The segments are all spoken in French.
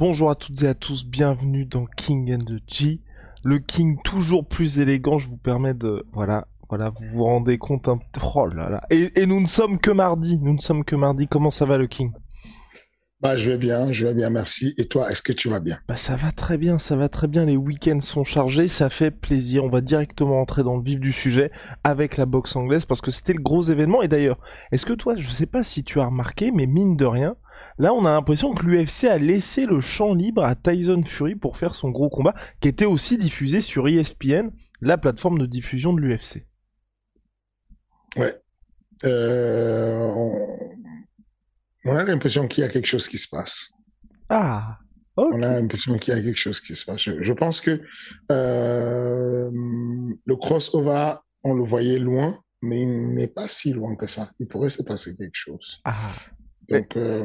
Bonjour à toutes et à tous, bienvenue dans King and the G. Le King toujours plus élégant, je vous permets de... Voilà, voilà, vous vous rendez compte un... Oh là là. Et, et nous ne sommes que mardi, nous ne sommes que mardi. Comment ça va le King? Bah, je vais bien, je vais bien, merci. Et toi, est-ce que tu vas bien? Bah ça va très bien, ça va très bien. Les week-ends sont chargés, ça fait plaisir. On va directement entrer dans le vif du sujet avec la boxe anglaise parce que c'était le gros événement. Et d'ailleurs, est-ce que toi, je sais pas si tu as remarqué, mais mine de rien, là on a l'impression que l'UFC a laissé le champ libre à Tyson Fury pour faire son gros combat, qui était aussi diffusé sur ESPN, la plateforme de diffusion de l'UFC. Ouais. Euh, on... on a l'impression qu'il y a quelque chose qui se passe. Ah. On a l'impression qu'il y a quelque chose qui se passe. Je, je pense que euh, le crossover, on le voyait loin, mais il n'est pas si loin que ça. Il pourrait se passer quelque chose. Ah. Donc, euh,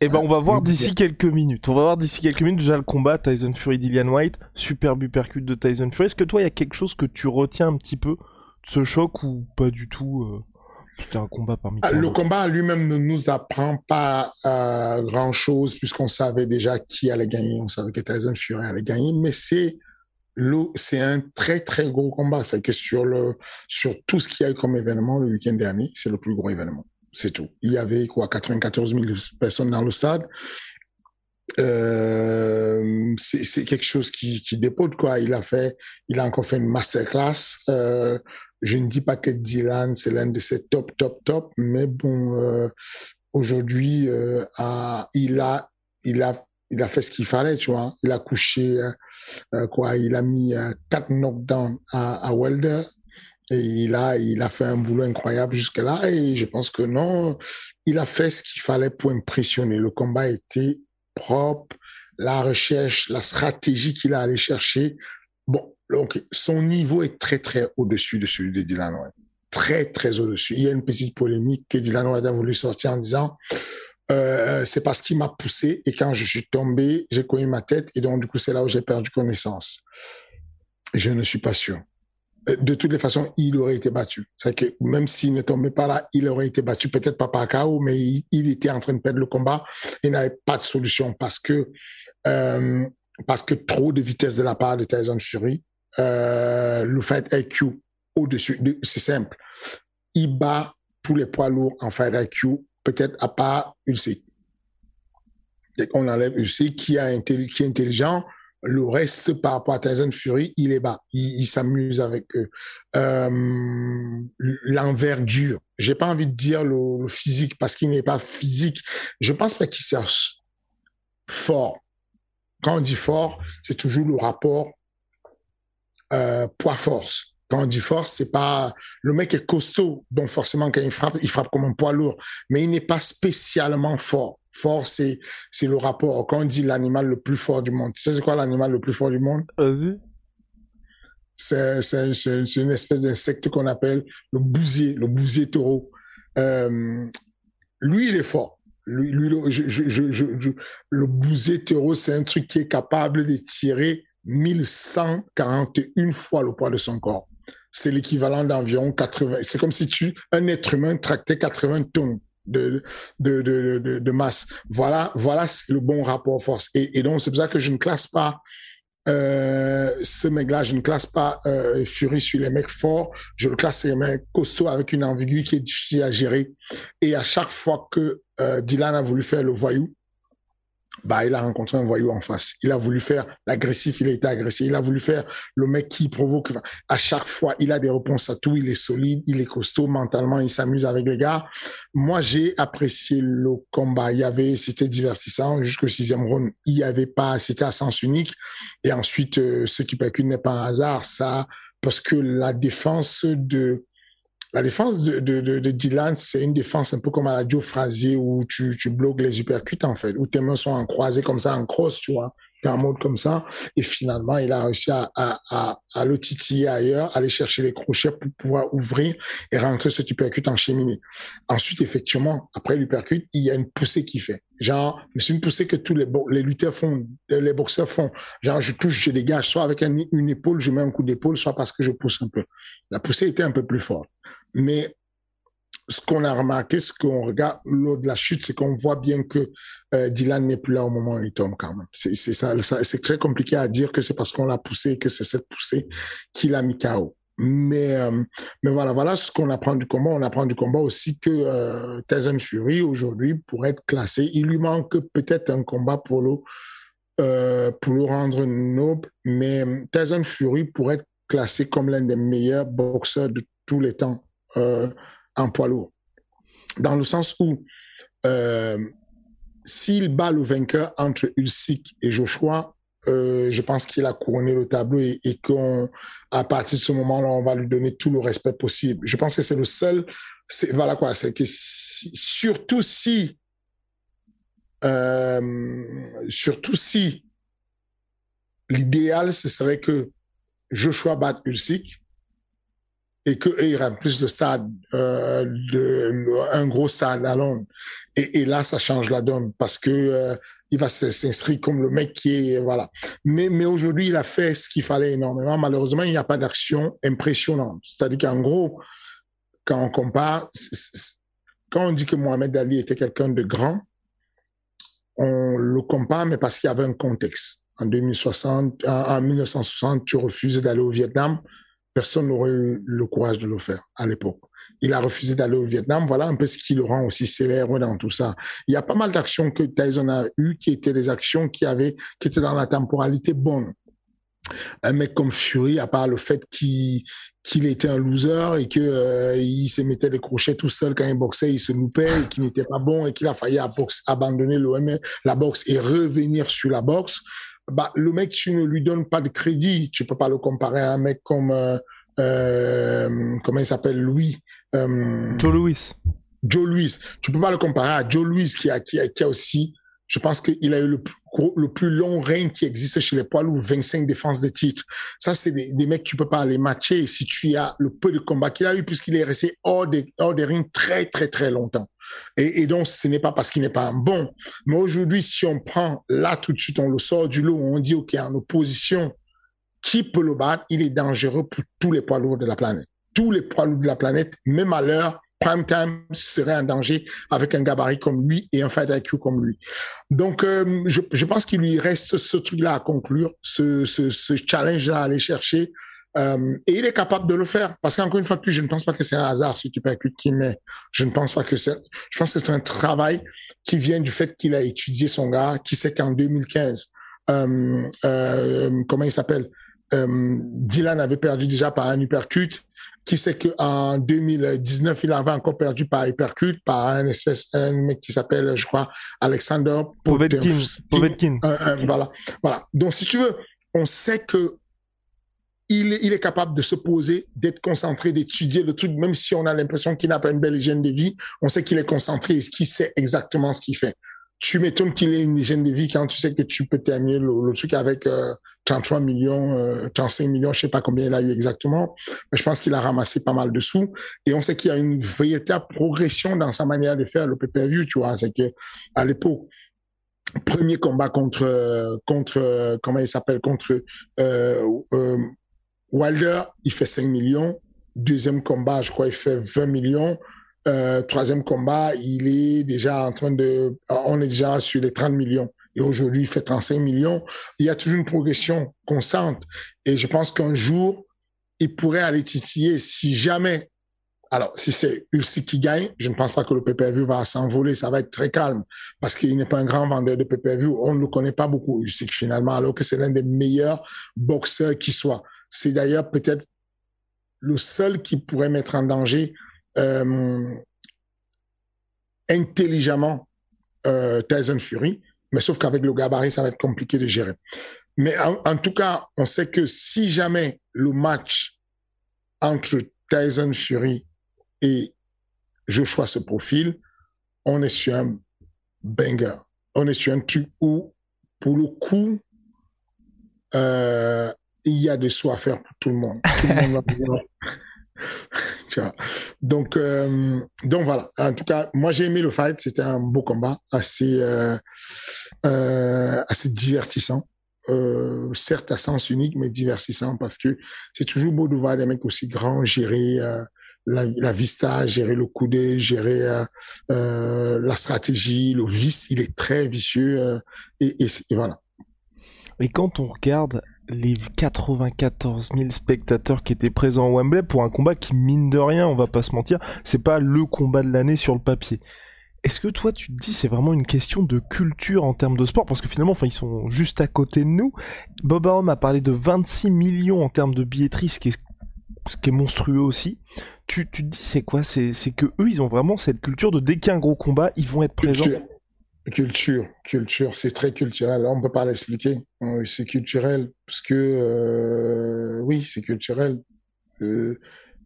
Et ben on va voir d'ici quelques minutes. On va voir d'ici quelques minutes déjà le combat Tyson Fury Dillian White, superbe uppercut de Tyson Fury. Est-ce que toi il y a quelque chose que tu retiens un petit peu de ce choc ou pas du tout euh, C'était un combat parmi Ah, Le combat lui-même ne nous apprend pas euh, grand-chose puisqu'on savait déjà qui allait gagner. On savait que Tyson Fury allait gagner, mais c'est c'est un très très gros combat. C'est que sur le sur tout ce qu'il y a eu comme événement le week-end dernier, c'est le plus gros événement. C'est tout. Il y avait quoi 94 000 personnes dans le stade. Euh, c'est quelque chose qui qui quoi. Il a fait, il a encore fait une masterclass. Euh, je ne dis pas que Dylan, c'est l'un de ses top, top, top, mais bon, euh, aujourd'hui, il a, il a, il a fait ce qu'il fallait, tu vois. Il a couché, quoi, il a mis quatre knockdowns à, à Wilder. Et il a, il a fait un boulot incroyable jusque-là. Et je pense que non, il a fait ce qu'il fallait pour impressionner. Le combat était propre. La recherche, la stratégie qu'il a allé chercher. Bon, donc son niveau est très, très au-dessus de celui de Dylan White. Très, très au-dessus. Il y a une petite polémique que Dylan White a voulu sortir en disant euh, c'est parce qu'il m'a poussé et quand je suis tombé, j'ai cogné ma tête et donc du coup c'est là où j'ai perdu connaissance. Je ne suis pas sûr. Euh, De toutes les façons, il aurait été battu. C'est que même s'il ne tombait pas là, il aurait été battu, peut-être pas par KO, mais il, était en train de perdre le combat et n'avait pas de solution parce que euh, parce que trop de vitesse de la part de Tyson Fury, euh, le fight IQ au-dessus, de- c'est simple. Il bat tous les poids lourds en fight IQ, peut-être à part. Dès qu'on enlève Ulsi, qui, a qui est intelligent, le reste par rapport à Tyson Fury, il est bas. Il, s'amuse avec eux. Euh, L'envergure. J'ai pas envie de dire le, le physique parce qu'il n'est pas physique. Je pense pas qu'il cherche fort. Quand on dit fort, c'est toujours le rapport euh, poids-force. Quand on dit force, c'est pas le mec est costaud, donc forcément quand il frappe, il frappe comme un poids lourd, mais il n'est pas spécialement fort. Fort, c'est c'est le rapport. Quand on dit l'animal le plus fort du monde, tu sais c'est quoi l'animal le plus fort du monde? Vas-y. C'est c'est c'est une espèce d'insecte qu'on appelle le bousier, le bousier taureau. Euh, lui, il est fort. Lui, lui le, je, je, je, je- je- le bousier taureau, c'est un truc qui est capable de tirer 1141 fois le poids de son corps. C'est l'équivalent d'environ 80. C'est comme si tu, un être humain tractait 80 tonnes de, de, de, de, masse. Voilà, voilà le bon rapport force. Et, et donc, c'est pour ça que je ne classe pas euh, ce mec-là, je ne classe pas euh, Fury sur les mecs forts, je le classe sur les mecs costauds avec une ambiguïté qui est difficile à gérer. Et à chaque fois que euh, Dylan a voulu faire le voyou, bah, il a rencontré un voyou en face. Il a voulu faire l'agressif, il a été agressé. Il a voulu faire le mec qui provoque. À chaque fois, il a des réponses à tout. Il est solide, il est costaud mentalement, il s'amuse avec les gars. Moi, j'ai apprécié le combat. Il y avait, c'était divertissant. Jusqu'au sixième round, il y avait pas, c'était à sens unique. Et ensuite, euh, ce qui percute n'est pas un hasard. Ça, parce que la défense de la défense de, de, de, Dylan, c'est une défense un peu comme à la Joe Frazier où tu, tu bloques les uppercuts, en fait, où tes mains sont en croisées comme ça, en cross, tu vois en mode comme ça. Et finalement, il a réussi à, à, à, à, le titiller ailleurs, aller chercher les crochets pour pouvoir ouvrir et rentrer ce uppercut en cheminée. Ensuite, effectivement, après l'uppercut, il y a une poussée qui fait. Genre, c'est une poussée que tous les, les lutteurs font, les boxeurs font. Genre, je touche, je dégage, soit avec une épaule, je mets un coup d'épaule, soit parce que je pousse un peu. La poussée était un peu plus forte. Mais ce qu'on a remarqué, ce qu'on regarde lors de la chute, c'est qu'on voit bien que euh, Dylan n'est plus là au moment où il tombe quand même. C'est très compliqué à dire que c'est parce qu'on l'a poussé que c'est cette poussée qui l'a mis KO. Mais euh, mais voilà, voilà ce qu'on apprend du combat. On apprend du combat aussi que euh, Tyson Fury aujourd'hui pour être classé, il lui manque peut-être un combat pour le euh, pour le rendre noble. Mais Tyson Fury pourrait être classé comme l'un des meilleurs boxeurs de tous les temps. Euh, en poids lourd. Dans le sens où euh, s'il bat le vainqueur entre Ulsik et Joshua, euh, je pense qu'il a couronné le tableau et, qu'à partir de ce moment-là, on va lui donner tout le respect possible. Je pense que c'est le seul. Voilà quoi, c'est que surtout si, euh, surtout si l'idéal ce serait que Joshua batte Ulsik et que il plus le stade, euh, de, un gros stade à Londres. Et, et, là, ça change la donne parce que euh, il va s'inscrire comme le mec qui est voilà. Mais mais aujourd'hui, il a fait ce qu'il fallait énormément. Malheureusement, il n'y a pas d'action impressionnante. C'est-à-dire qu'en gros, quand on compare, quand on dit que Mohamed Ali était quelqu'un de grand, on le compare, mais parce qu'il y avait un contexte. En 2060, en 1960, tu refusais d'aller au Vietnam personne n'aurait eu le courage de le faire à l'époque. Il a refusé d'aller au Vietnam. Voilà un peu ce qui le rend aussi célèbre dans tout ça. Il y a pas mal d'actions que Tyson a eues qui étaient des actions qui avaient, qui étaient dans la temporalité bonne. Un mec comme Fury, à part le fait qu'il qu'il était un loser et que euh, il se mettait des crochets tout seul quand il boxait, il se loupait et qu'il n'était pas bon et qu'il a failli abandonner l'OM, la boxe et revenir sur la boxe bah, le mec, tu ne lui donnes pas de crédit. Tu peux pas le comparer à un mec comme, euh, euh comment il s'appelle, Louis. Euh, Joe Louis. Joe Louis. Tu peux pas le comparer à Joe Louis qui a, qui a, qui a aussi je pense qu'il a eu le plus, le plus long règne qui existe chez les poids lourds, 25 défenses de titres. Ça, c'est des, des, mecs que tu peux pas aller matcher si tu as le peu de combat qu'il a eu puisqu'il est resté hors des, hors des rings très, très, très longtemps. Et, donc, ce n'est pas parce qu'il n'est pas bon. Mais aujourd'hui, si on prend là tout de suite, on le sort du lot, on dit, OK, en opposition, qui peut le battre? Il est dangereux pour tous les poids lourds de la planète. Tous les poids lourds de la planète, même à l'heure, prime time serait en danger avec un gabarit comme lui et un fight IQ comme lui. Donc, euh, je, je, pense qu'il lui reste ce truc-là à conclure, ce, ce, ce challenge-là à aller chercher. Euh, et il est capable de le faire. Parce qu'encore une fois plus, je ne pense pas que c'est un hasard si tu percutes qui met. Je ne pense pas que c'est, je pense que c'est un travail qui vient du fait qu'il a étudié son gars, qui sait qu'en 2015, euh, euh, comment il s'appelle? Euh, Dylan avait perdu déjà par un uppercut qui sait qu'en 2019, il avait encore perdu par hypercute, par un espèce, un mec qui s'appelle, je crois, Alexander Povetkin. Povetkin. voilà. Voilà. Donc, si tu veux, on sait que il est, il est capable de se poser, d'être concentré, d'étudier le truc, même si on a l'impression qu'il n'a pas une belle hygiène de vie, on sait qu'il est concentré et qu'il sait exactement ce qu'il fait. Tu m'étonnes qu'il ait une hygiène de vie quand tu sais que tu peux terminer le, le truc avec euh, 33 millions, euh, 35 millions, je sais pas combien il a eu exactement, mais je pense qu'il a ramassé pas mal de sous. Et on sait qu'il y a une véritable progression dans sa manière de faire le pay-per-view, tu vois. C'est que à l'époque, premier combat contre contre comment il s'appelle contre euh, euh, Wilder, il fait 5 millions. Deuxième combat, je crois, il fait 20 millions. Euh, troisième combat, il est déjà en train de, on est déjà sur les 30 millions et aujourd'hui il fait 35 millions, il y a toujours une progression constante. Et je pense qu'un jour, il pourrait aller titiller si jamais, Alors, si c'est Ulsi qui gagne, je ne pense pas que le PPV va s'envoler. Ça va être très calme parce qu'il n'est pas un grand vendeur de PPV. On ne le connaît pas beaucoup, Usyk, finalement, alors que c'est l'un des meilleurs boxeurs qui soit. C'est d'ailleurs peut-être le seul qui pourrait mettre en danger euh, intelligemment euh, Tyson Fury. Mais sauf qu'avec le gabarit, ça va être compliqué de gérer. Mais en, tout cas, on sait que si jamais le match entre Tyson Fury et Joshua se profile, on est sur un banger. On est sur un truc où, pour le coup, euh, il y a des soins à faire pour tout le monde. Tout le monde va donc, euh, donc voilà. En tout cas, moi j'ai aimé le fight. C'était un beau combat, assez, euh, euh, assez divertissant. Certes à sens unique, mais divertissant parce que c'est toujours beau de voir des mecs aussi grands gérer la, vista, gérer le coudé, gérer la stratégie, le vice. Il est très vicieux et voilà. Et quand on regarde les 94 000 spectateurs qui étaient présents au Wembley pour un combat qui, mine de rien, on va pas se mentir, c'est pas le combat de l'année sur le papier. Est-ce que toi tu te dis c'est vraiment une question de culture en termes de sport? Parce que finalement enfin ils sont juste à côté de nous. Bob Arum a parlé de 26 millions en termes de billetterie ce qui est, ce qui est monstrueux aussi. Tu, tu te dis c'est quoi? C'est que eux ils ont vraiment cette culture de dès qu'il y a un gros combat ils vont être présents. Culture, culture, c'est très culturel. On peut pas l'expliquer. C'est culturel parce que euh, oui, c'est culturel. Euh,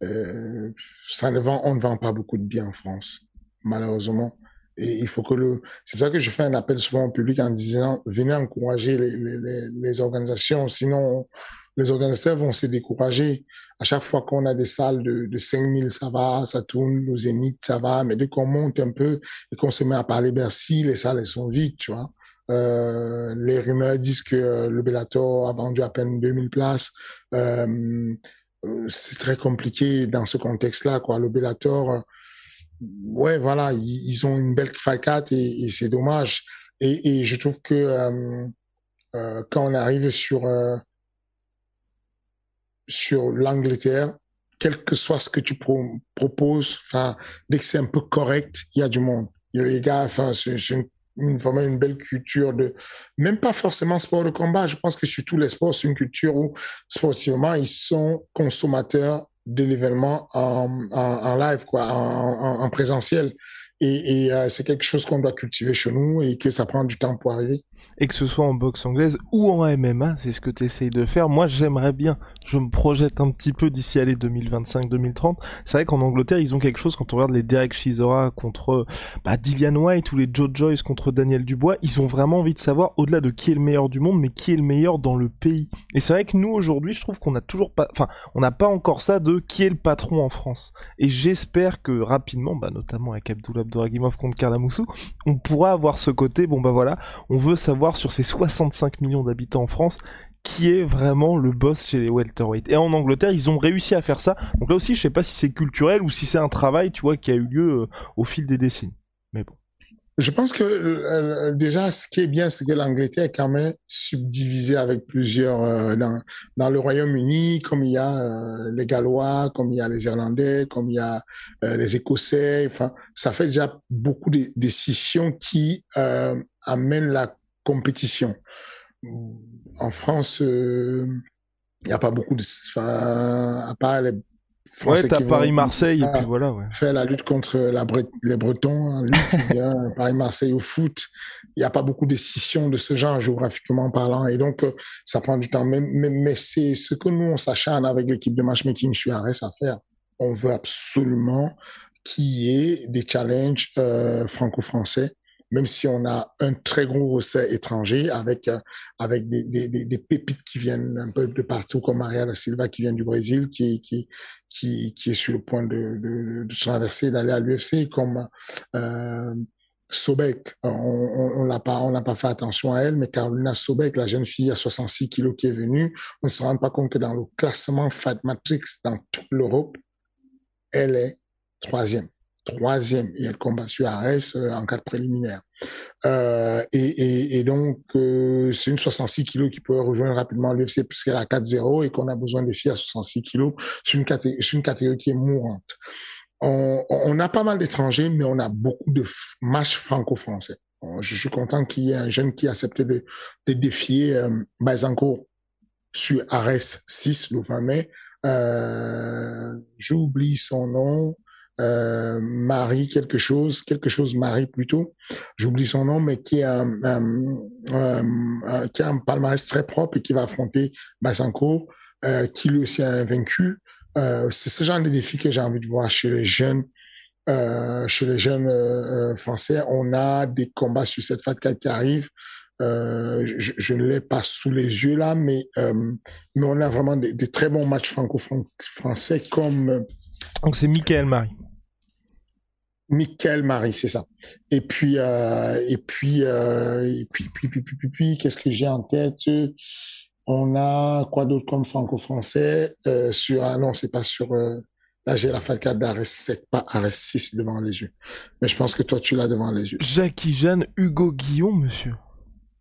euh, ça ne vend, on ne vend pas beaucoup de biens en France, malheureusement. Et il faut que le. C'est pour ça que je fais un appel souvent au public en disant venez encourager les, les, les organisations, sinon les organisateurs vont se décourager. À chaque fois qu'on a des salles de, de 5000, ça va, ça tourne, nos zéniths, ça va, mais dès qu'on monte un peu et qu'on se met à parler Bercy, les salles, elles sont vides, tu vois. Euh, les rumeurs disent que euh, le Bellator a vendu à peine 2000 places. Euh, c'est très compliqué dans ce contexte-là, quoi. Le Bellator, ouais, voilà, ils, ont une belle falcate et, c'est dommage. Et, je trouve que quand on arrive sur sur l'Angleterre, quel que soit ce que tu pro proposes, enfin, dès que c'est un peu correct, il y a du monde. Il y a les gars, enfin, c'est une, vraiment une belle culture de, même pas forcément sport de combat. Je pense que sur tous les sports, c'est une culture où, sportivement, ils sont consommateurs de l'événement en, en, en, live, quoi, en, en présentiel. Et, et euh, c'est quelque chose qu'on doit cultiver chez nous et que ça prend du temps pour arriver et que ce soit en boxe anglaise ou en MMA, c'est ce que tu essayes de faire. Moi, j'aimerais bien, je me projette un petit peu d'ici à les 2025-2030. C'est vrai qu'en Angleterre, ils ont quelque chose, quand on regarde les Derek Chisora contre bah, Dillian White ou les Joe Joyce contre Daniel Dubois, ils ont vraiment envie de savoir, au-delà de qui est le meilleur du monde, mais qui est le meilleur dans le pays. Et c'est vrai que nous, aujourd'hui, je trouve qu'on a toujours pas, enfin, on n'a pas encore ça de qui est le patron en France. Et j'espère que rapidement, bah, notamment avec Abdullah Abdouragimov contre Karlamoussou, on pourra avoir ce côté, bon bah voilà, on veut savoir sur ces 65 millions d'habitants en France qui est vraiment le boss chez les welterweight. Et en Angleterre, ils ont réussi à faire ça. Donc là aussi, je sais pas si c'est culturel ou si c'est un travail, tu vois, qui a eu lieu euh, au fil des décennies. Mais bon. Je pense que euh, déjà, ce qui est bien, c'est que l'Angleterre est quand même subdivisée avec plusieurs euh, dans, le Royaume-Uni, comme il y a les Gallois, comme il y a les Irlandais, comme il y a les Écossais. Enfin, ça fait déjà beaucoup de décisions qui amènent la compétition. En France, il euh, n'y a pas beaucoup de... Enfin, à part les Français ouais, t'as Paris-Marseille et puis voilà. Ouais. Faire la lutte contre la les Bretons, hein, Paris-Marseille au foot. Il n'y a pas beaucoup de décisions de ce genre géographiquement parlant et donc euh, ça prend du temps. Mais, mais, mais c'est ce que nous on s'acharne avec l'équipe de matchmaking sur Arès à faire. On veut absolument qu'il y ait des challenges euh, franco-français même si on a un très gros recette étranger avec euh, avec des, des, des, pépites qui viennent un peu de partout, comme Maria da Silva qui vient du Brésil, qui qui qui, qui est sur le point de, de, de traverser d'aller à l'UFC, comme euh, Sobek, on, on, l'a pas, on n'a pas fait attention à elle, mais Carolina Sobek, la jeune fille à 66 kilos qui est venue, on ne se rend pas compte que dans le classement Fight Matrix dans toute l'Europe, elle est troisième troisième et elle combat sur Arès euh, en cas de préliminaire. Euh, et, et, et, donc, euh, c'est une 66 kilos qui peut rejoindre rapidement l'UFC puisqu'elle a 4-0 et qu'on a besoin de filles à 66 kilos. C'est une, une catégorie qui est mourante. on, on a pas mal d'étrangers, mais on a beaucoup de matchs franco-français. Je suis content qu'il y ait un jeune qui a accepté de, de défier euh, Bazancourt sur Ares 6 le 20 mai. Euh, J'oublie son nom. Euh, Marie quelque chose, quelque chose Marie plutôt, j'oublie son nom, mais qui a un, qui a un palmarès très propre et qui va affronter Bazancourt, euh, qui lui aussi a vaincu. Euh, c'est ce genre de défi que j'ai envie de voir chez les jeunes. Euh, chez les jeunes euh, français, on a des combats sur cette fat qui arrivent. je, je ne l'ai pas sous les yeux là, mais mais on a vraiment des, des très bons matchs franco-français comme. Donc c'est Michael Marie. Michael Marie, c'est ça. Et puis et puis et puis puis puis puis, puis, puis qu'est-ce que j'ai en tête? On a quoi d'autre comme franco-français? Euh, sur ah non c'est pas sur euh, là j'ai la Falca d'Ares 7 pas Ares 6 devant les yeux. Mais je pense que toi tu l'as devant les yeux. Jackie Jeanne Hugo Guillaume monsieur.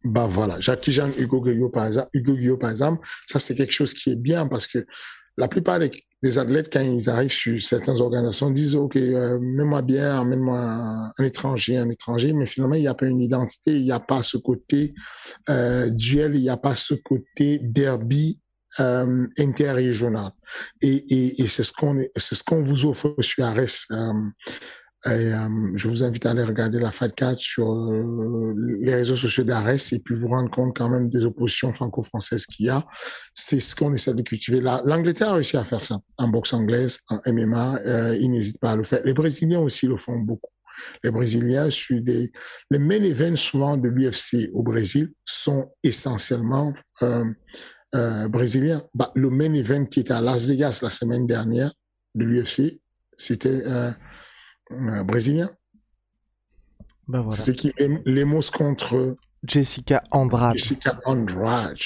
Bah voilà. Jackie Jeanne Hugo Guillaume par exemple Hugo Guillaume par exemple. Ça c'est quelque chose qui est bien parce que la plupart des, des, athlètes, quand ils arrivent sur certaines organisations, disent, OK, euh, mets-moi bien, emmène-moi un, étranger, un étranger, mais finalement, il n'y a pas une identité, il n'y a pas ce côté euh, duel, il n'y a pas ce côté derby euh, interrégional. Et, et, et c'est ce qu'on c'est ce qu'on vous offre sur Ares. Euh, et, euh, je vous invite à aller regarder la FAT4 sur euh, les réseaux sociaux d'Ares et puis vous rendre compte quand même des oppositions franco-françaises qu'il y a. C'est ce qu'on essaie de cultiver. L'Angleterre a réussi à faire ça en boxe anglaise, en MMA. Euh, ils n'hésitent pas à le faire. Les Brésiliens aussi le font beaucoup. Les Brésiliens, sur des, les main events souvent de l'UFC au Brésil sont essentiellement euh, euh, brésiliens. Bah, le main event qui était à Las Vegas la semaine dernière de l'UFC, c'était euh, brésilien. Ben voilà. C'était qui? Lemos contre Jessica Andrade. Jessica Andrade.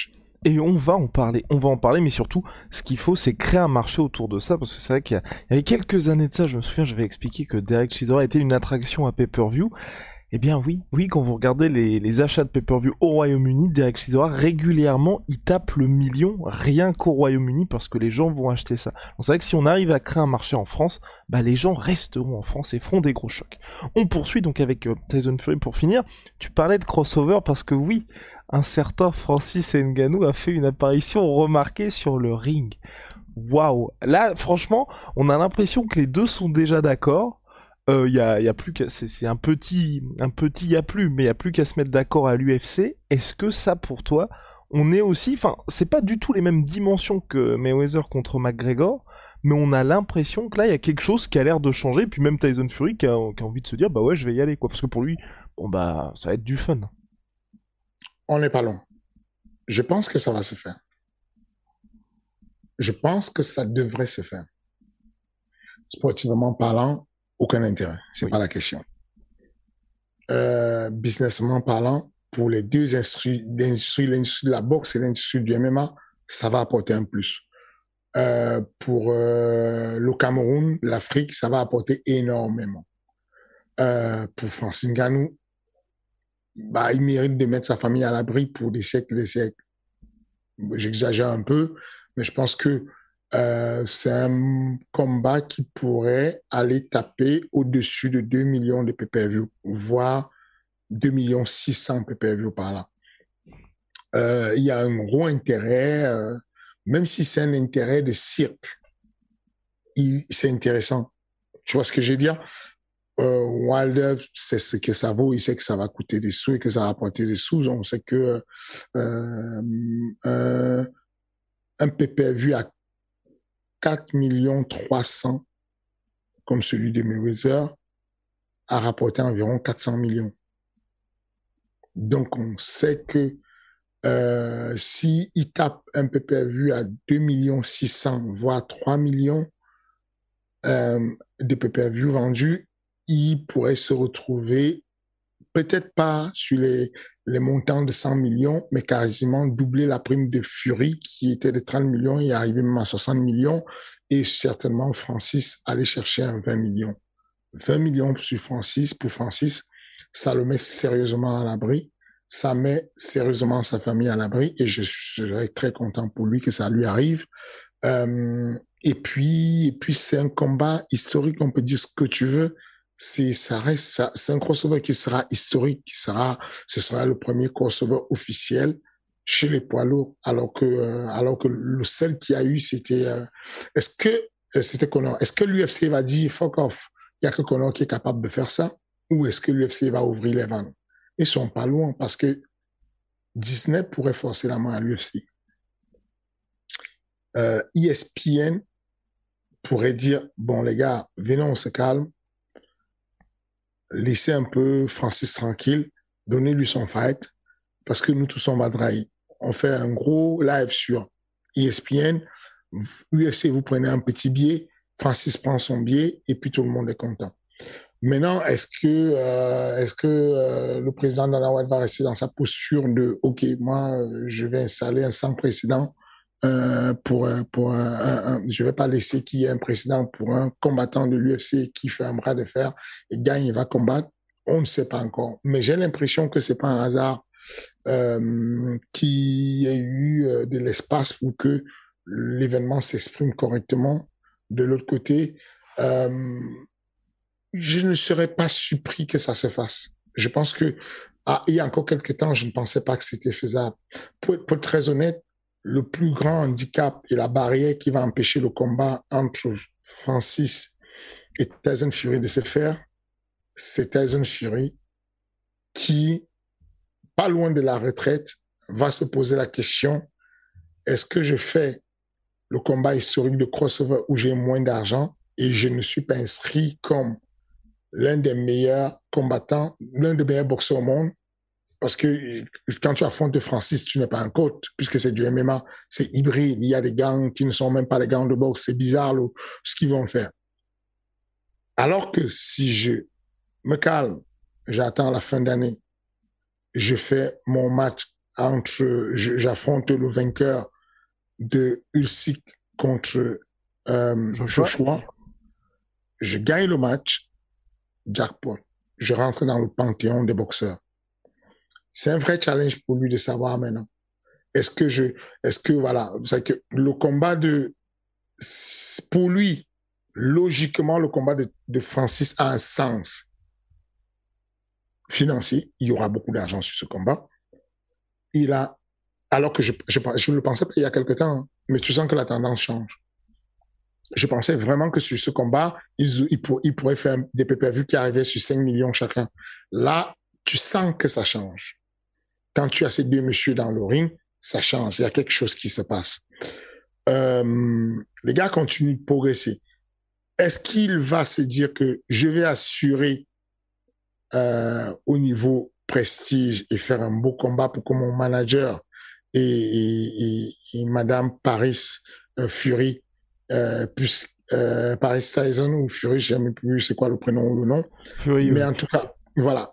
Et on va en parler, on va en parler, mais surtout, ce qu'il faut, c'est créer un marché autour de ça, parce que c'est vrai qu'il y, y, avait quelques années de ça, je me souviens, j'avais expliqué que Derek Chisora était une attraction à pay-per-view, eh bien oui, oui, quand vous regardez les, achats de pay-per-view au Royaume-Uni, Derek Chisora, régulièrement, il tape le million rien qu'au Royaume-Uni parce que les gens vont acheter ça. Donc c'est vrai que si on arrive à créer un marché en France, bah les gens resteront en France et feront des gros chocs. On poursuit donc avec euh, Tyson Fury pour finir. Tu parlais de crossover parce que oui, un certain Francis Ngannou a fait une apparition remarquée sur le ring. Waouh Là, franchement, on a l'impression que les deux sont déjà d'accord il euh, y, a, plus qu'à c'est un petit un petit y a plus mais il y a plus qu'à se mettre d'accord à l'UFC est-ce que ça pour toi on est aussi enfin c'est pas du tout les mêmes dimensions que Mayweather contre McGregor mais on a l'impression que là il y a quelque chose qui a l'air de changer puis même Tyson Fury qui a, envie de se dire bah ouais je vais y aller quoi. Parce que pour lui bon bah ça va être du fun. On n'est pas loin. Je pense que ça va se faire. Je pense que ça devrait se faire. Sportivement parlant aucun intérêt. C'est oui. pas la question. Euh, businessment parlant, pour les deux industries, l'industrie, de la boxe et l'industrie du MMA, ça va apporter un plus. Euh, pour euh, le Cameroun, l'Afrique, ça va apporter énormément. Euh, pour Francine Ganou, bah, il mérite de mettre sa famille à l'abri pour des siècles et des siècles. J'exagère un peu, mais je pense que euh, c'est un combat qui pourrait aller taper au-dessus de 2 millions de pay-per-view, voire 2 millions 600 pay-per-view par là. Euh, il y a un gros intérêt, euh, même si c'est un intérêt de cirque, c'est intéressant. Tu vois ce que je veux dire? Wilder c'est ce que ça vaut, il sait que ça va coûter des sous et que ça va apporter des sous. On sait que un pay-per-view à 4 millions 300 comme celui de Mayweather a rapporté environ 400 millions. Donc on sait que euh, si il tape un PPV à 2 millions 600 voire 3 millions euh, de PPV vendus, il pourrait se retrouver peut-être pas sur les, les montants de 100 millions, mais quasiment doubler la prime de Fury qui était de 30 millions et arriver même à 60 millions. Et certainement, Francis allait chercher un 20 millions. 20 millions sur Francis, pour Francis, ça le met sérieusement à l'abri. Ça met sérieusement sa famille à l'abri et je serais très content pour lui que ça lui arrive. Euh, Et puis, et puis c'est un combat historique, on peut dire ce que tu veux. C'est, ça reste, c'est un crossover qui sera historique, qui sera, ce sera le premier crossover officiel chez les poids lourds, alors que, euh, alors que le seul qui a eu, c'était, euh, est-ce que, euh, c'était est-ce que l'UFC va dire fuck off, il y a que Conor qui est capable de faire ça, ou est-ce que l'UFC va ouvrir les vannes? Ils sont pas loin parce que Disney pourrait forcer la main à l'UFC. ESPN pourrait dire, bon les gars, venez, on se calme, laissez un peu Francis tranquille, donnez-lui son fight, parce que nous tous on va. On fait un gros live sur ESPN, UFC vous prenez un petit billet, Francis prend son billet et puis tout le monde est content. Maintenant, est-ce que euh, est-ce que euh, le président Dana White va rester dans sa posture de OK, moi je vais installer un sans précédent euh, pour un, pour un, un, je vais pas laisser qu'il y ait un précédent pour un combattant de l'UFC qui fait un bras de fer et gagne et va combattre. On ne sait pas encore, mais j'ai l'impression que c'est pas un hasard euh, qu'il y ait eu euh, de l'espace pour que l'événement s'exprime correctement. De l'autre côté, euh, je ne serais pas surpris que ça se fasse. Je pense que ah, il y a encore quelques temps, je ne pensais pas que c'était faisable. Pour, pour être très honnête, le plus grand handicap et la barrière qui va empêcher le combat entre Francis et Tyson Fury de se faire, c'est Tyson Fury qui, pas loin de la retraite, va se poser la question, est-ce que je fais le combat historique de crossover où j'ai moins d'argent et je ne suis pas inscrit comme l'un des meilleurs combattants, l'un des meilleurs boxeurs au monde? Parce que quand tu affrontes Francis, tu n'es pas un coach, puisque c'est du MMA, c'est hybride. Il y a des gants qui ne sont même pas les gants de boxe. C'est bizarre ce qu'ils vont faire. Alors que si je me calme, j'attends la fin d'année, je fais mon match entre, j'affronte le vainqueur de Ulsic contre euh, Joshua. Je gagne le match, jackpot. Je rentre dans le panthéon des boxeurs. C'est un vrai challenge pour lui de savoir maintenant. Est-ce que je, est-ce que voilà, c'est que le combat de, pour lui, logiquement, le combat de, Francis a un sens financier. Il y aura beaucoup d'argent sur ce combat. Il a, alors que je, je, je le pensais il y a quelque temps, hein, mais tu sens que la tendance change. Je pensais vraiment que sur ce combat, ils, ils, pour, pourraient faire des PPV qui arrivaient sur 5 millions chacun. Là, tu sens que ça change. Quand tu as ces deux messieurs dans le ring, ça change. Il y a quelque chose qui se passe. Euh, les gars continuent de progresser. Est-ce qu'il va se dire que je vais assurer euh, au niveau prestige et faire un beau combat pour que mon manager et, et, et, Madame Paris euh, Fury puisse euh, Paris Tyson ou Fury, je ne sais même plus c'est quoi le prénom ou le nom. Fury, Mais oui. en tout cas, voilà.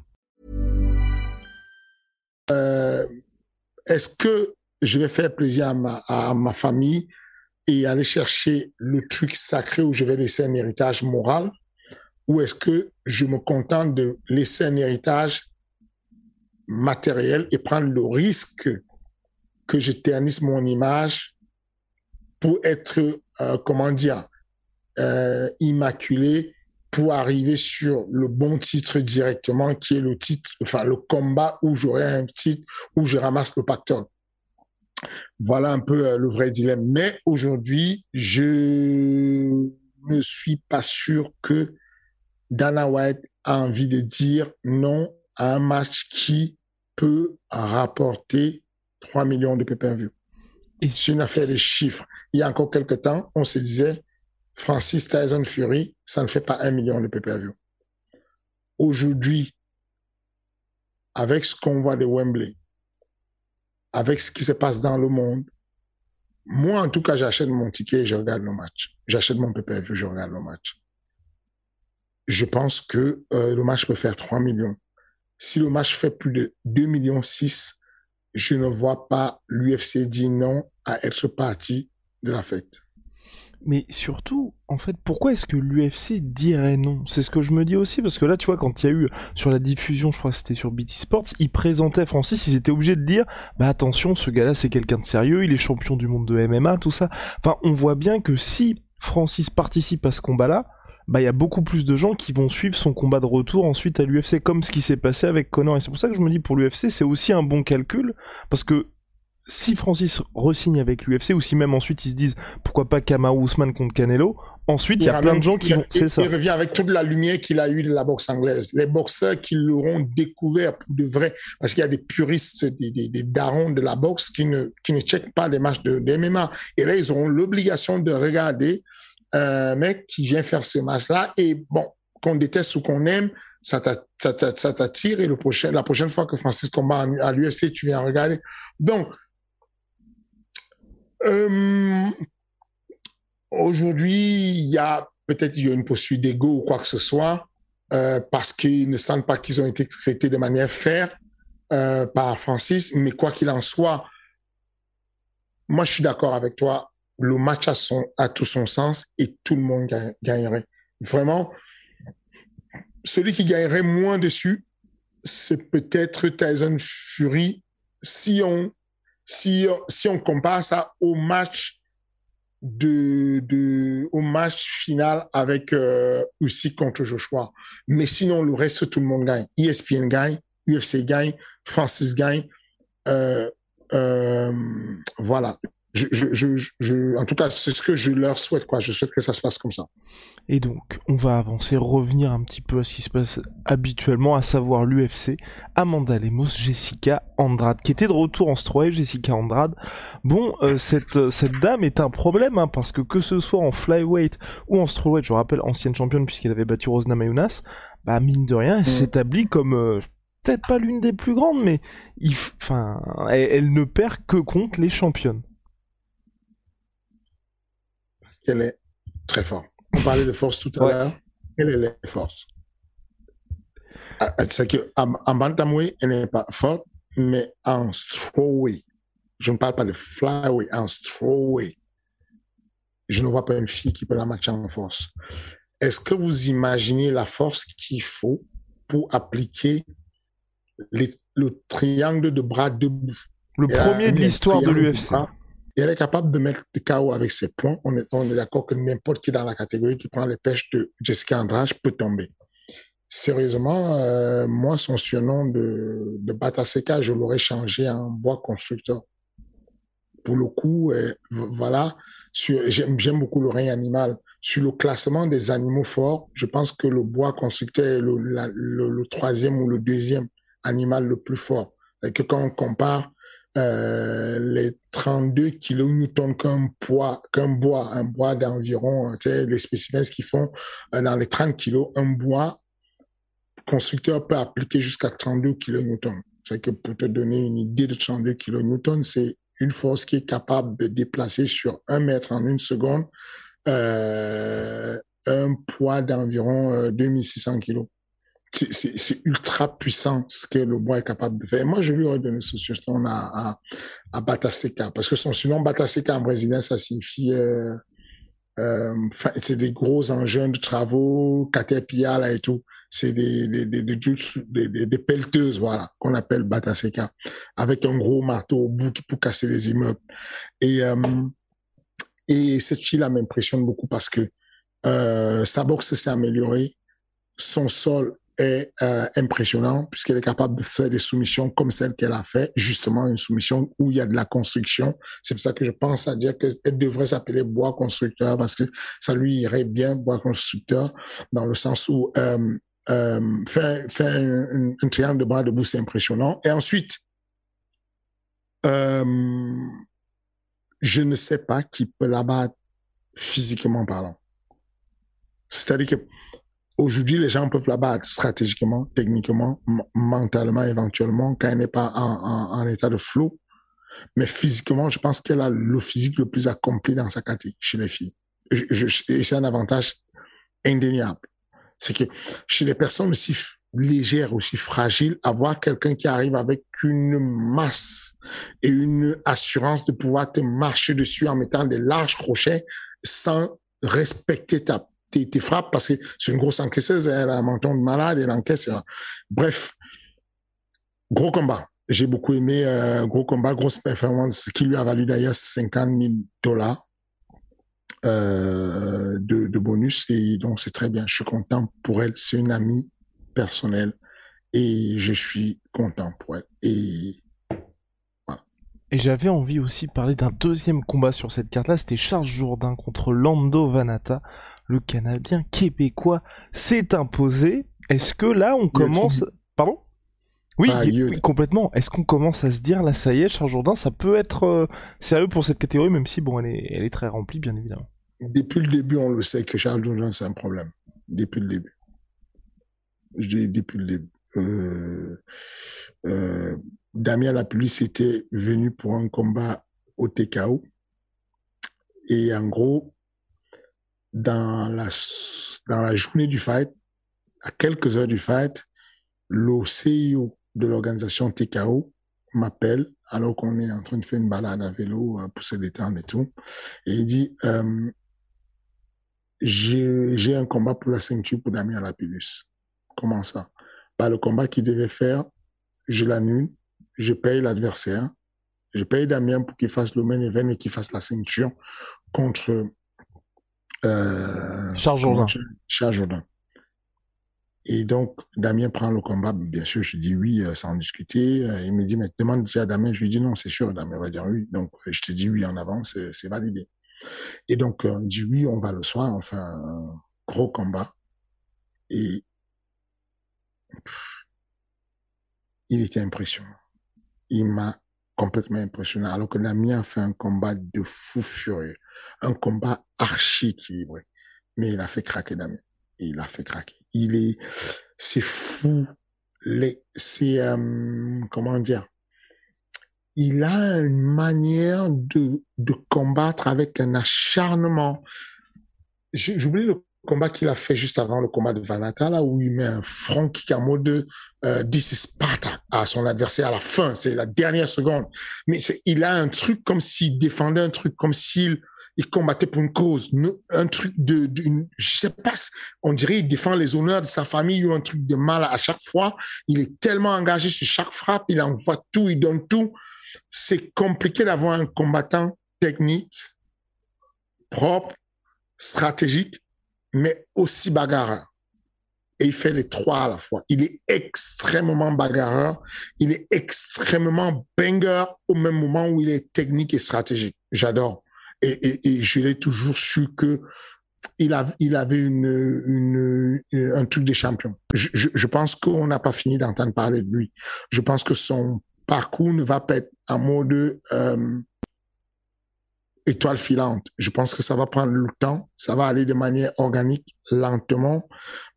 Euh, Est-ce que je vais faire plaisir à ma, famille et aller chercher le truc sacré où je vais laisser un héritage moral? Ou est-ce que je me contente de laisser un héritage matériel et prendre le risque que je ternisse mon image pour être, euh, comment dire, euh, immaculé pour arriver sur le bon titre directement, qui est le titre, enfin le combat où j'aurai un titre, où je ramasse le pactole. Voilà un peu euh, le vrai dilemme. Mais aujourd'hui, je ne suis pas sûr que Dana White a envie de dire non à un match qui peut rapporter 3 millions de pay-per-view. C'est une affaire de chiffres. Il y a encore quelques temps, on se disait, Francis Tyson Fury, ça ne fait pas un million de pay-per-view. Aujourd'hui, avec ce qu'on voit de Wembley, avec ce qui se passe dans le monde, moi, en tout cas, j'achète mon ticket et je regarde le match. J'achète mon PPV, je regarde le match. Je pense que euh, le match peut faire 3 millions. Si le match fait plus de 2 millions 6, je ne vois pas l'UFC dire non à être parti de la fête. Mais surtout, en fait, pourquoi est-ce que l'UFC dirait non? C'est ce que je me dis aussi, parce que là, tu vois, quand il y a eu sur la diffusion, je crois que c'était sur BT Sports, ils présentaient Francis, ils étaient obligés de dire, bah attention, ce gars-là, c'est quelqu'un de sérieux, il est champion du monde de MMA, tout ça. Enfin, on voit bien que si Francis participe à ce combat-là, bah il y a beaucoup plus de gens qui vont suivre son combat de retour ensuite à l'UFC, comme ce qui s'est passé avec Connor. Et c'est pour ça que je me dis pour l'UFC, c'est aussi un bon calcul, parce que si Francis resigne avec l'UFC ou si même ensuite ils se disent pourquoi pas Kamaru Usman contre Canelo, ensuite il y a plein de gens qui vont. C'est ça. Il revient avec toute la lumière qu'il a eu de la boxe anglaise. Les boxeurs qui l'auront découvert pour de vrai, parce qu'il y a des puristes, des, des, des, darons de la boxe qui ne qui ne checkent pas les matchs de, de MMA. Et là ils auront l'obligation de regarder un mec qui vient faire ce match-là. Et bon, qu'on déteste ou qu'on aime, ça t'attire et le prochain, la prochaine fois que Francis combat à l'UFC, tu viens regarder. Donc, euh, Aujourd'hui, il y a peut-être une posture d'ego ou quoi que ce soit, euh, parce qu'ils ne sentent pas qu'ils ont été traités de manière fair euh, par Francis. Mais quoi qu'il en soit, moi, je suis d'accord avec toi. Le match a, son, a tout son sens et tout le monde gagnerait. Vraiment, celui qui gagnerait moins dessus, c'est peut-être Tyson Fury si on, si, on compare ça au match match final avec euh, Usyk contre Joshua. Mais sinon, le reste, tout le monde gagne. ESPN gagne, UFC gagne, Francis gagne. Euh, euh, voilà. Je, je, je, je, en tout cas, c'est ce que je leur souhaite. Quoi. Je souhaite que ça se passe comme ça. Et donc, on va avancer, revenir un petit peu à ce qui se passe habituellement, à savoir l'UFC. Amanda Lemos, Jessica Andrade, qui était de retour en strawweight, Jessica Andrade. Bon, euh, cette, euh, cette dame est un problème, hein, parce que que ce soit en flyweight ou en strawweight, je rappelle, ancienne championne puisqu'elle avait battu Rosna Mayunas, bah mine de rien, elle mm. s'établit comme... Euh, peut-être pas l'une des plus grandes, mais il, enfin, elle, elle ne perd que contre les championnes. Qu'elle est très forte. On parlait de force tout à l'heure. Quelle est la force ah, ah, C'est qu'en bantamweight, elle n'est pas forte, mais en strawweight, je ne parle pas de flyweight, en strawweight, je ne vois pas une fille qui peut la matcher en force. Est-ce que vous imaginez la force qu'il faut pour appliquer le triangle de bras debout? Le premier de l'histoire de l'UFC elle est capable de mettre le KO avec ses points. On est, d'accord que n'importe qui dans la catégorie qui prend les pêches de Jessica Andrade peut tomber. Sérieusement, euh, moi, son surnom de, de Bataseka, je l'aurais changé en bois constructeur. Pour le coup, euh, voilà, j'aime beaucoup le règne animal. Sur le classement des animaux forts, je pense que le bois constructeur est le, le, le troisième ou le deuxième animal le plus fort. Et que quand on compare euh, les 32 kilonewtons qu'un poids, qu'un bois, un bois d'environ, tu sais, les spécimens qui font euh, dans les 30 kilos, un bois, constructeur peut appliquer jusqu'à 32 kilonewtons. C'est que pour te donner une idée de 32 kilonewtons, c'est une force qui est capable de déplacer sur un mètre en une seconde euh, un poids d'environ 2600 kilos c'est ultra puissant ce que le bois est capable de faire. Moi, je lui aurais donné ce surnom à, à, à Bataseka, parce que son surnom Bataseka en brésilien, ça signifie, euh, euh, c'est des gros engins de travaux, caterpillar là et tout. C'est des, des, des, des, des, pelleteuses, voilà, qu'on appelle Bataseka, avec un gros marteau au bout pour casser les immeubles. Et, euh, et cette fille-là m'impressionne beaucoup parce que euh, sa boxe s'est améliorée, son sol est euh, impressionnant puisqu'elle est capable de faire des soumissions comme celle qu'elle a fait, justement une soumission où il y a de la construction. C'est pour ça que je pense à dire qu'elle devrait s'appeler bois constructeur parce que ça lui irait bien bois constructeur dans le sens où euh, euh, faire, un, un, triangle de bras debout c'est impressionnant. Et ensuite, euh, je ne sais pas qui peut la battre physiquement parlant. C'est-à-dire que Aujourd'hui, les gens peuvent la battre stratégiquement, techniquement, mentalement, éventuellement, quand elle n'est pas en, état de flou. Mais physiquement, je pense qu'elle a le physique le plus accompli dans sa catégorie chez les filles. Et c'est un avantage indéniable. C'est que chez les personnes aussi légères, aussi fragiles, avoir quelqu'un qui arrive avec une masse et une assurance de pouvoir te marcher dessus en mettant des larges crochets sans respecter ta, tes, frappes parce que c'est une grosse encaisseuse, elle a un menton de malade, elle encaisse. Bref, gros combat. J'ai beaucoup aimé euh, gros combat, grosse performance, qui lui a valu d'ailleurs 50 000 dollars euh, de, bonus. Et donc, c'est très bien. Je suis content pour elle. C'est une amie personnelle et je suis content pour elle. Et. Et j'avais envie aussi de parler d'un deuxième combat sur cette carte-là. C'était Charles Jourdain contre Lando Vanata. Le Canadien québécois s'est imposé. Est-ce que là, on commence... Pardon? Oui, ah, complètement. Est-ce qu'on commence à se dire, là, ça y est, Charles Jourdain, ça peut être euh, sérieux pour cette catégorie, même si, bon, elle est, elle est très remplie, bien évidemment. Depuis le début, on le sait que Charles Jourdain, c'est un problème. Depuis le début. Je dis depuis le début. Euh, euh, Damien Lapulus était venu pour un combat au TKO. Et en gros, dans la, dans la journée du fight, à quelques heures du fight, le CEO de l'organisation TKO m'appelle alors qu'on est en train de faire une balade à vélo euh, pour se détendre et tout. Et il dit, euh, j'ai un combat pour la ceinture pour Damien Lapillus. Comment ça? Bah Le combat qu'il devait faire, je l'annule, je paye l'adversaire, je paye Damien pour qu'il fasse le main event et qu'il fasse la ceinture contre euh, Charles Jourdain. Charles Jourdain. Et donc, Damien prend le combat. Bien sûr, je dis oui, euh, sans discuter. Euh, il me dit, mais demande déjà à Damien. Je lui dis non, c'est sûr. Damien va dire oui. Donc, euh, je te dis oui en avance, c'est validé. Et donc, on dit oui, on va le soir. Enfin, gros combat. Et il était impressionnant. Il m'a complètement impressionné. Alors que Damien a fait un combat de fou furieux. Un combat archi équilibré. Mais il a fait craquer Damien il a fait craquer. Il est, c'est fou. Les, c'est, euh, comment dire, il a une manière de, de combattre avec un acharnement. J'oublie le combat qu'il a fait juste avant le combat de Vanata, là, où il met un front kick en mode euh, This is Sparta à son adversaire à la fin. C'est la dernière seconde. Mais il a un truc comme s'il défendait un truc, comme s'il il combattait pour une cause, un truc de, de je sais pas, on dirait il défend les honneurs de sa famille ou un truc de mal à chaque fois. Il est tellement engagé sur chaque frappe, il envoie tout, il donne tout. C'est compliqué d'avoir un combattant technique, propre, stratégique, mais aussi bagarreur. Et il fait les trois à la fois. Il est extrêmement bagarreur, il est extrêmement banger au même moment où il est technique et stratégique. J'adore et, et, et je l'ai toujours su que il, a, il avait une, une, un truc des champions. Je, je, je pense qu'on n'a pas fini d'entendre parler de lui. Je pense que son parcours ne va pas être en mode euh, étoile filante. Je pense que ça va prendre le temps, ça va aller de manière organique, lentement,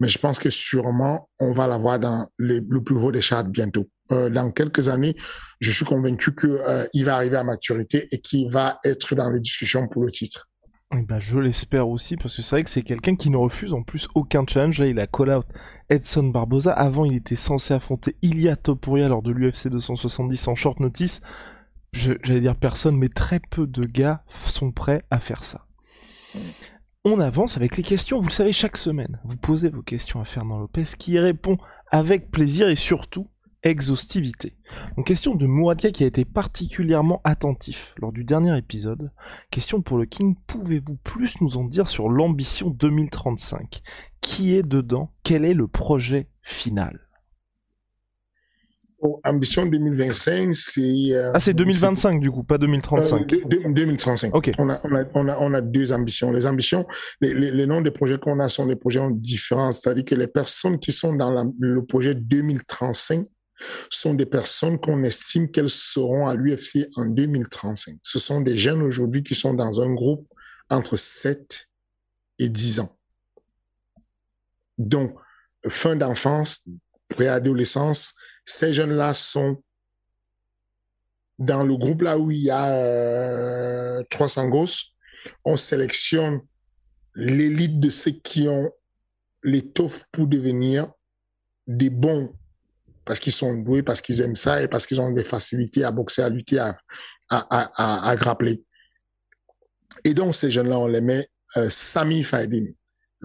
mais je pense que sûrement on va l'avoir dans le plus haut des charts bientôt. Euh, dans quelques années, je suis convaincu qu'il euh, va arriver à maturité et qu'il va être dans les discussions pour le titre. Eh ben, je l'espère aussi, parce que c'est vrai que c'est quelqu'un qui ne refuse en plus aucun challenge. Là, il a call out Edson Barboza. Avant, il était censé affronter Ilia Topuria lors de l'UFC 270 en short notice. J'allais dire personne, mais très peu de gars sont prêts à faire ça. On avance avec les questions. Vous le savez, chaque semaine, vous posez vos questions à Fernand Lopez qui y répond avec plaisir et surtout exhaustivité. Donc question de Mouradia qui a été particulièrement attentif lors du dernier épisode. Question pour le King, pouvez-vous plus nous en dire sur l'ambition 2035 Qui est dedans? Quel est le projet final? Ambition 2025, c'est... Euh, ah, c'est 2025 du coup, pas 2035. 2035. Ok. On a, on, a, on, a, on a deux ambitions. Les ambitions, les, les, noms des projets qu'on a sont des projets différents. C'est-à-dire que les personnes qui sont dans le projet 2035 sont des personnes qu'on estime qu'elles seront à l'UFC en 2035. Ce sont des jeunes aujourd'hui qui sont dans un groupe entre 7 et 10 ans. Donc, fin d'enfance, préadolescence, ces jeunes-là sont dans le groupe là où il y a euh, 300 gosses, on sélectionne l'élite de ceux qui ont l'étoffe pour devenir des bons. Parce qu'ils sont doués, parce qu'ils aiment ça et parce qu'ils ont des facilités à boxer, à lutter, à, à, grappler. Et donc, ces jeunes-là, on les met, euh, Sami Faidin,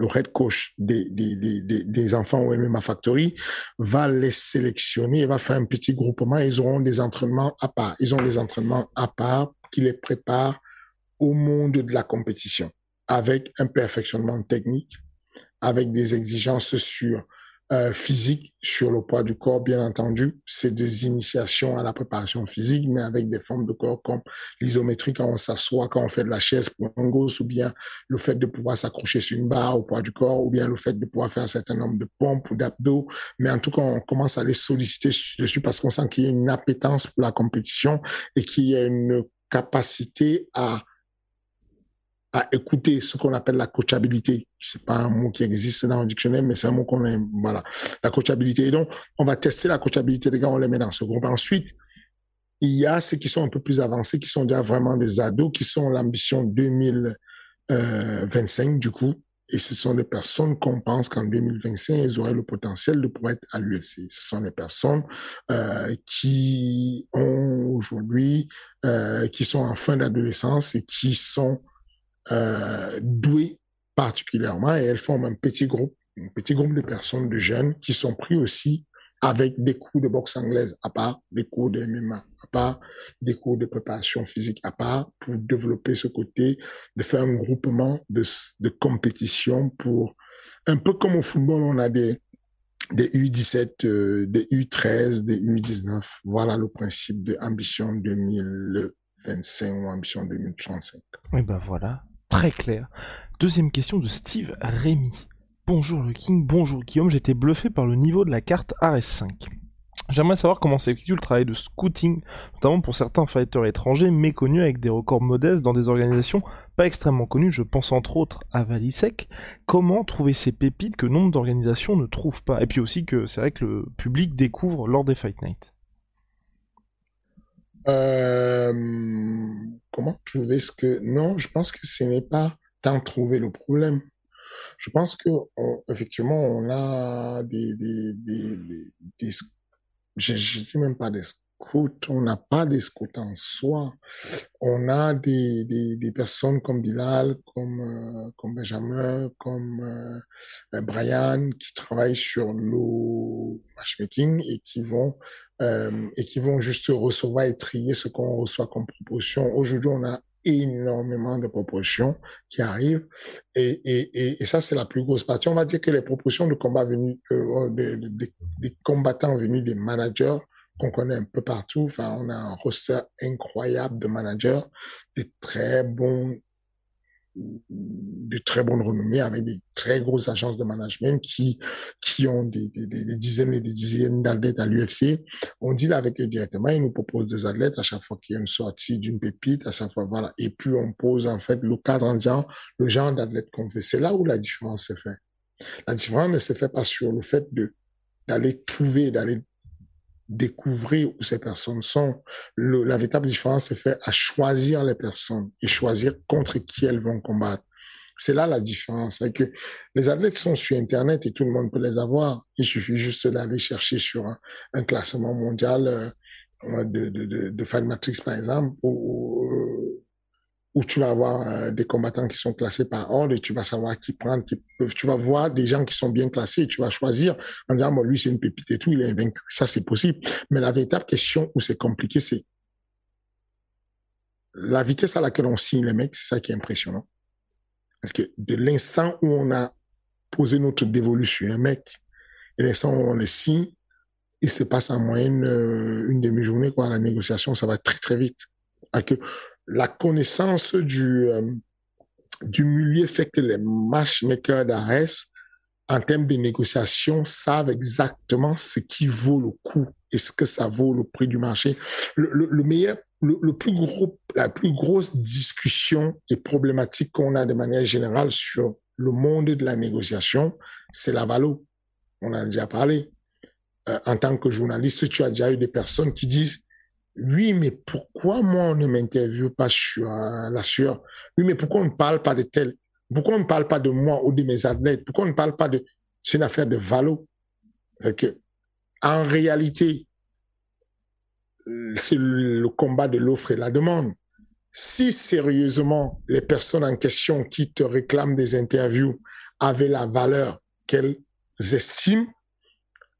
le head coach des, des, des, des, enfants au MMA Factory, va les sélectionner, il va faire un petit groupement, ils auront des entraînements à part. Ils ont des entraînements à part qui les préparent au monde de la compétition, avec un perfectionnement technique, avec des exigences sur euh, physique sur le poids du corps, bien entendu. C'est des initiations à la préparation physique, mais avec des formes de corps comme l'isométrie quand on s'assoit, quand on fait de la chaise pour un gosse, ou bien le fait de pouvoir s'accrocher sur une barre au poids du corps, ou bien le fait de pouvoir faire un certain nombre de pompes ou d'abdos. Mais en tout cas, on commence à les solliciter dessus parce qu'on sent qu'il y a une appétence pour la compétition et qu'il y a une capacité à à écouter ce qu'on appelle la coachabilité. C'est pas un mot qui existe dans le dictionnaire, mais c'est un mot qu'on aime. Voilà, la coachabilité. Et donc, on va tester la coachabilité des gars, on les met dans ce groupe. Ensuite, il y a ceux qui sont un peu plus avancés, qui sont déjà vraiment des ados, qui sont l'ambition 2025 du coup. Et ce sont des personnes qu'on pense qu'en 2025, elles auraient le potentiel de pouvoir être à l'UFC. Ce sont des personnes euh, qui ont aujourd'hui, euh, qui sont en fin d'adolescence et qui sont euh, douées particulièrement et elles forment un petit groupe, un petit groupe de personnes, de jeunes qui sont pris aussi avec des cours de boxe anglaise à part, des cours de MMA à part, des cours de préparation physique à part pour développer ce côté de faire un groupement de, compétition pour un peu comme au football, on a des des U17, euh, des U13, des U19. Voilà le principe de Ambition 2025 ou Ambition 2035. Et ben voilà, très clair. Deuxième question de Steve Rémy. Bonjour le King, bonjour Guillaume, j'étais bluffé par le niveau de la carte RS5. J'aimerais savoir comment s'effectue le travail de scouting, notamment pour certains fighters étrangers méconnus avec des records modestes dans des organisations pas extrêmement connues, je pense entre autres à Valisec. Comment trouver ces pépites que nombre d'organisations ne trouvent pas? Et puis aussi que c'est vrai que le public découvre lors des Fight Night. Euh, comment trouver ce que... Non, je pense que ce n'est pas tant trouver le problème. Je pense que effectivement, on a des, des, des, des, je, je dis même pas des on n'a pas des scouts en soi. On a des, des, personnes comme Bilal, comme, euh, comme Benjamin, comme euh, Brian, qui travaillent sur le matchmaking et qui vont euh, et qui vont juste recevoir et trier ce qu'on reçoit comme proposition. Aujourd'hui, on a énormément de propositions qui arrivent et, et, et, ça c'est la plus grosse partie. On va dire que les propositions de combat venus euh, des, des, des, combattants venus des managers qu'on connaît un peu partout. Enfin, on a un roster incroyable de managers, des très bons de très bonnes renommées avec des très grosses agences de management qui qui ont des, dizaines et des dizaines d'athlètes à l'UFC. On là avec eux directement, ils nous proposent des athlètes à chaque fois qu'il y a une sortie d'une pépite, à chaque fois voilà. Et puis on pose en fait le cadre en disant le genre d'athlète qu'on fait. C'est là où la différence se fait. La différence ne se fait pas sur le fait de d'aller trouver, d'aller découvrir où ces personnes sont. Le, la véritable différence se fait à choisir les personnes et choisir contre qui elles vont combattre. C'est là la différence. C'est que les athlètes sont sur Internet et tout le monde peut les avoir. Il suffit juste d'aller chercher sur un, un classement mondial euh, de, de, de, de Fan Matrix, par exemple, ou, où tu vas avoir euh, des combattants qui sont classés par ordre et tu vas savoir qui prendre, qui peuvent, tu vas voir des gens qui sont bien classés et tu vas choisir en disant, bon, lui, c'est une pépite et tout, il est vaincu. Ça, c'est possible. Mais la véritable question où c'est compliqué, c'est la vitesse à laquelle on signe les mecs, c'est ça qui est impressionnant. Parce que de l'instant où on a posé notre dévolu sur un mec et l'instant où on le signe, il se passe en moyenne euh, une demi-journée, quoi. La négociation, ça va très, très vite. Parce que la connaissance du, euh, du milieu fait que les matchmakers d'Ares, en termes de négociation, savent exactement ce qui vaut le coût et ce que ça vaut le prix du marché. Le, le, le meilleur, le, le, plus gros, la plus grosse discussion et problématique qu'on a de manière générale sur le monde de la négociation, c'est la valo. On en a déjà parlé. Euh, en tant que journaliste, tu as déjà eu des personnes qui disent oui, mais pourquoi moi on ne m'interviewe pas sur la sueur? Oui, mais pourquoi on ne parle pas de tel? Pourquoi on ne parle pas de moi ou de mes athlètes? Pourquoi on ne parle pas de... C'est une affaire de valo? En réalité, c'est le combat de l'offre et la demande. Si sérieusement les personnes en question qui te réclament des interviews avaient la valeur qu'elles estiment,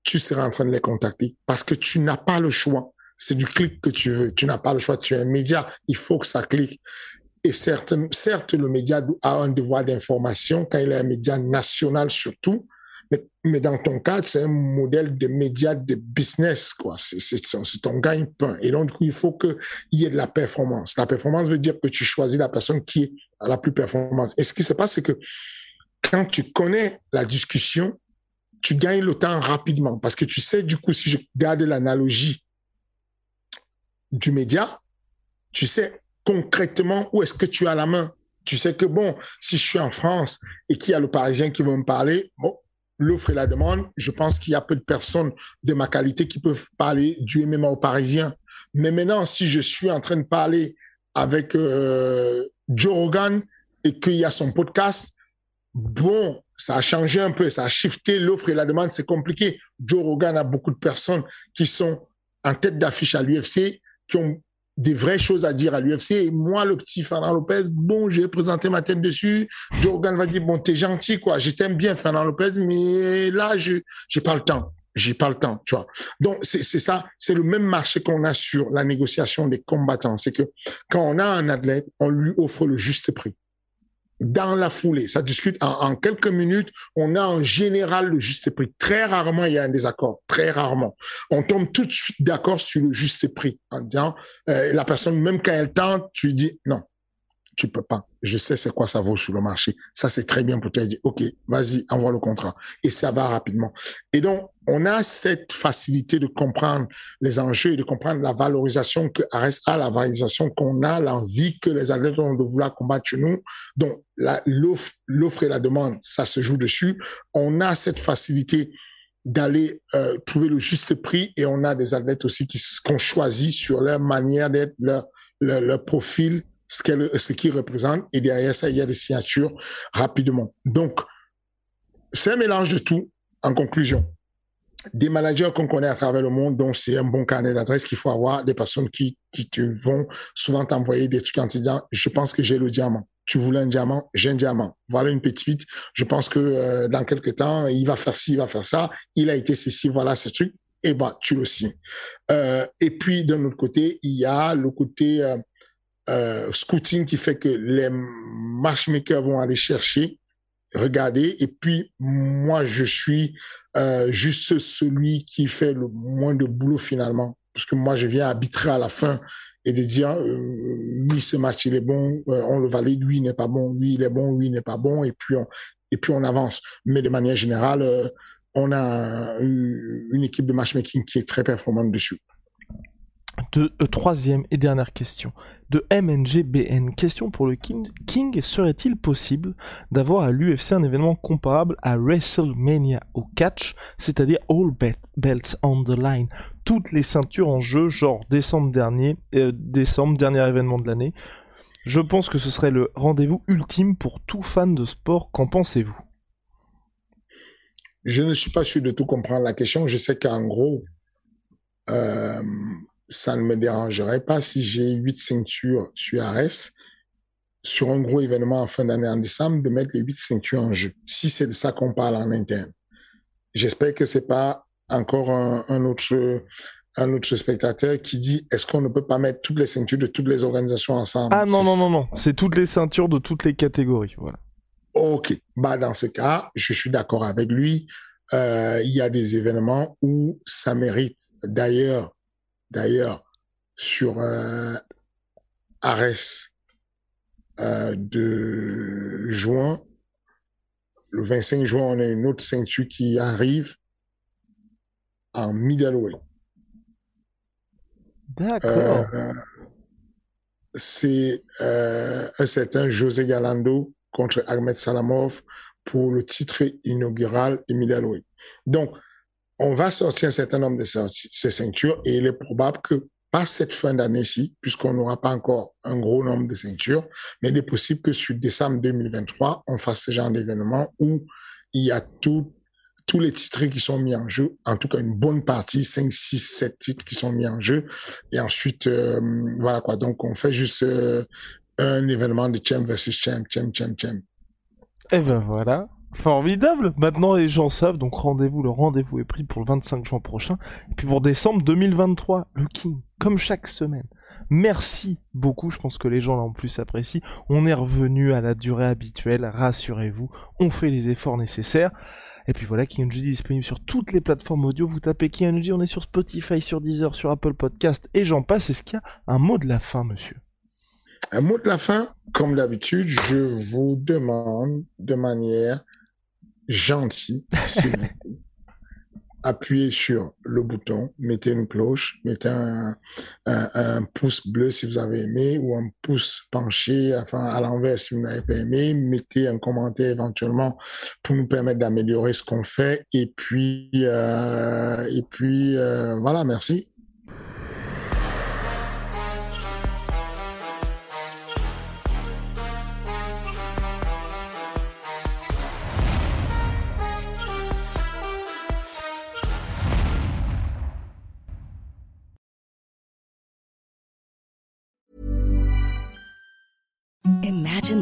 tu seras en train de les contacter parce que tu n'as pas le choix. C'est du clic que tu veux. Tu n'as pas le choix. Tu es un média. Il faut que ça clique. Et certes, certes, le média a un devoir d'information quand il est un média national surtout. Mais, mais dans ton cas, c'est un modèle de média de business, quoi. C'est ton gagne-pain. Et donc, du coup, il faut qu'il y ait de la performance. La performance veut dire que tu choisis la personne qui est la plus performante. Et ce qui se passe, c'est que quand tu connais la discussion, tu gagnes le temps rapidement parce que tu sais, du coup, si je garde l'analogie du média, tu sais concrètement où est-ce que tu as la main. Tu sais que bon, si je suis en France et qu'il y a le Parisien qui veut me parler, bon, l'offre et la demande, je pense qu'il y a peu de personnes de ma qualité qui peuvent parler du MMA au Parisien. Mais maintenant, si je suis en train de parler avec euh, Joe Rogan et qu'il y a son podcast, bon, ça a changé un peu, ça a shifté l'offre et la demande, c'est compliqué. Joe Rogan a beaucoup de personnes qui sont en tête d'affiche à l'UFC, qui ont des vraies choses à dire à l'UFC. Et moi, le petit Fernand Lopez, bon, j'ai présenté ma tête dessus. Joe Rogan va dire, bon, t'es gentil, quoi. Je t'aime bien, Fernand Lopez, mais là, je j'ai pas le temps. J'ai pas le temps, tu vois. Donc, c'est ça, c'est le même marché qu'on a sur la négociation des combattants. C'est que quand on a un athlète, on lui offre le juste prix dans la foulée. Ça discute en, quelques minutes. On a en général le juste prix. Très rarement, il y a un désaccord. Très rarement. On tombe tout de suite d'accord sur le juste prix en disant, euh, la personne, même quand elle tente, tu dis non tu peux pas. Je sais c'est quoi ça vaut sur le marché. Ça, c'est très bien pour toi. Dire, OK, vas-y, envoie le contrat. Et ça va rapidement. Et donc, on a cette facilité de comprendre les enjeux et de comprendre la valorisation que Ares a, la valorisation qu'on a, l'envie que les athlètes ont de vouloir combattre chez nous. Donc, l'offre et la demande, ça se joue dessus. On a cette facilité d'aller euh, trouver le juste prix et on a des athlètes aussi qui qu'on choisit sur leur manière d'être, leur, leur, leur profil ce qu'elle, ce qu'il représente, et derrière ça, il y a des signatures rapidement. Donc, c'est un mélange de tout. En conclusion, des managers qu'on connaît à travers le monde, dont c'est un bon carnet d'adresse qu'il faut avoir, des personnes qui, qui te vont souvent t'envoyer des trucs en te disant, je pense que j'ai le diamant. Tu voulais un diamant, j'ai un diamant. Voilà une petite. Je pense que euh, dans quelques temps, il va faire ci, il va faire ça. Il a été ceci, voilà ce truc. Et bah, tu le signes. Euh, et puis, d'un autre côté, il y a le côté euh, euh, scouting qui fait que les matchmakers vont aller chercher, regarder, et puis moi, je suis euh, juste celui qui fait le moins de boulot finalement, parce que moi, je viens arbitrer à la fin et de dire euh, oui ce match il est bon. On le valide. Oui il n'est pas bon. Oui il est bon. Oui il n'est pas bon. Et puis on et puis on avance. Mais de manière générale on a une équipe de matchmaking qui est très performante dessus de, euh, troisième et dernière question de MNGBN. Question pour le King. King serait-il possible d'avoir à l'UFC un événement comparable à WrestleMania au catch, c'est-à-dire all belts on the line, toutes les ceintures en jeu, genre décembre dernier, euh, décembre dernier événement de l'année. Je pense que ce serait le rendez-vous ultime pour tout fan de sport. Qu'en pensez-vous? Je ne suis pas sûr de tout comprendre la question. Je sais qu'en gros, euh, ça ne me dérangerait pas si j'ai huit ceintures sur Ares, sur un gros événement en fin d'année en décembre, de mettre les huit ceintures en jeu. Si c'est de ça qu'on parle en interne. J'espère que c'est pas encore un, autre un autre spectateur qui dit est-ce qu'on ne peut pas mettre toutes les ceintures de toutes les organisations ensemble? Ah non non non non, c'est toutes les ceintures de toutes les catégories, voilà. Ok, bah dans ce cas, je suis d'accord avec lui. Euh, il y a des événements où ça mérite. D'ailleurs, D'ailleurs, sur euh, Ares euh, de juin, le 25 juin, on a une autre ceinture qui arrive en middleweight. D'accord. Euh, c'est un certain José Galando contre Ahmed Salamov pour le titre inaugural de middleweight. Donc, on va sortir un certain nombre de ces ceintures et il est probable que pas cette fin d'année-ci, puisqu'on n'aura pas encore un gros nombre de ceintures, mais il est possible que sur décembre 2023, on fasse ce genre d'événement où il y a tout, tous les titres qui sont mis en jeu, en tout cas une bonne partie, 5, 6, 7 titres qui sont mis en jeu. Et ensuite, euh, voilà quoi, donc on fait juste euh, un événement de champ versus champ, champ, champ, champ. Et ben voilà, Formidable Maintenant les gens savent, donc rendez-vous, le rendez-vous est pris pour le 25 juin prochain. Et puis pour décembre 2023, le King, comme chaque semaine. Merci beaucoup, je pense que les gens là en plus apprécient. On est revenu à la durée habituelle, rassurez-vous, on fait les efforts nécessaires. Et puis voilà, King est disponible sur toutes les plateformes audio. Vous tapez King on est sur Spotify, sur Deezer, sur Apple Podcast et j'en passe. Est-ce qu'il y a un mot de la fin, monsieur? Un mot de la fin, comme d'habitude, je vous demande de manière gentil, Appuyez sur le bouton, mettez une cloche, mettez un, un, pouce bleu si vous avez aimé ou un pouce penché, enfin à l'envers si vous n'avez pas aimé. Mettez un commentaire éventuellement pour nous permettre d'améliorer ce qu'on fait. Et puis, euh, et puis euh, voilà, merci.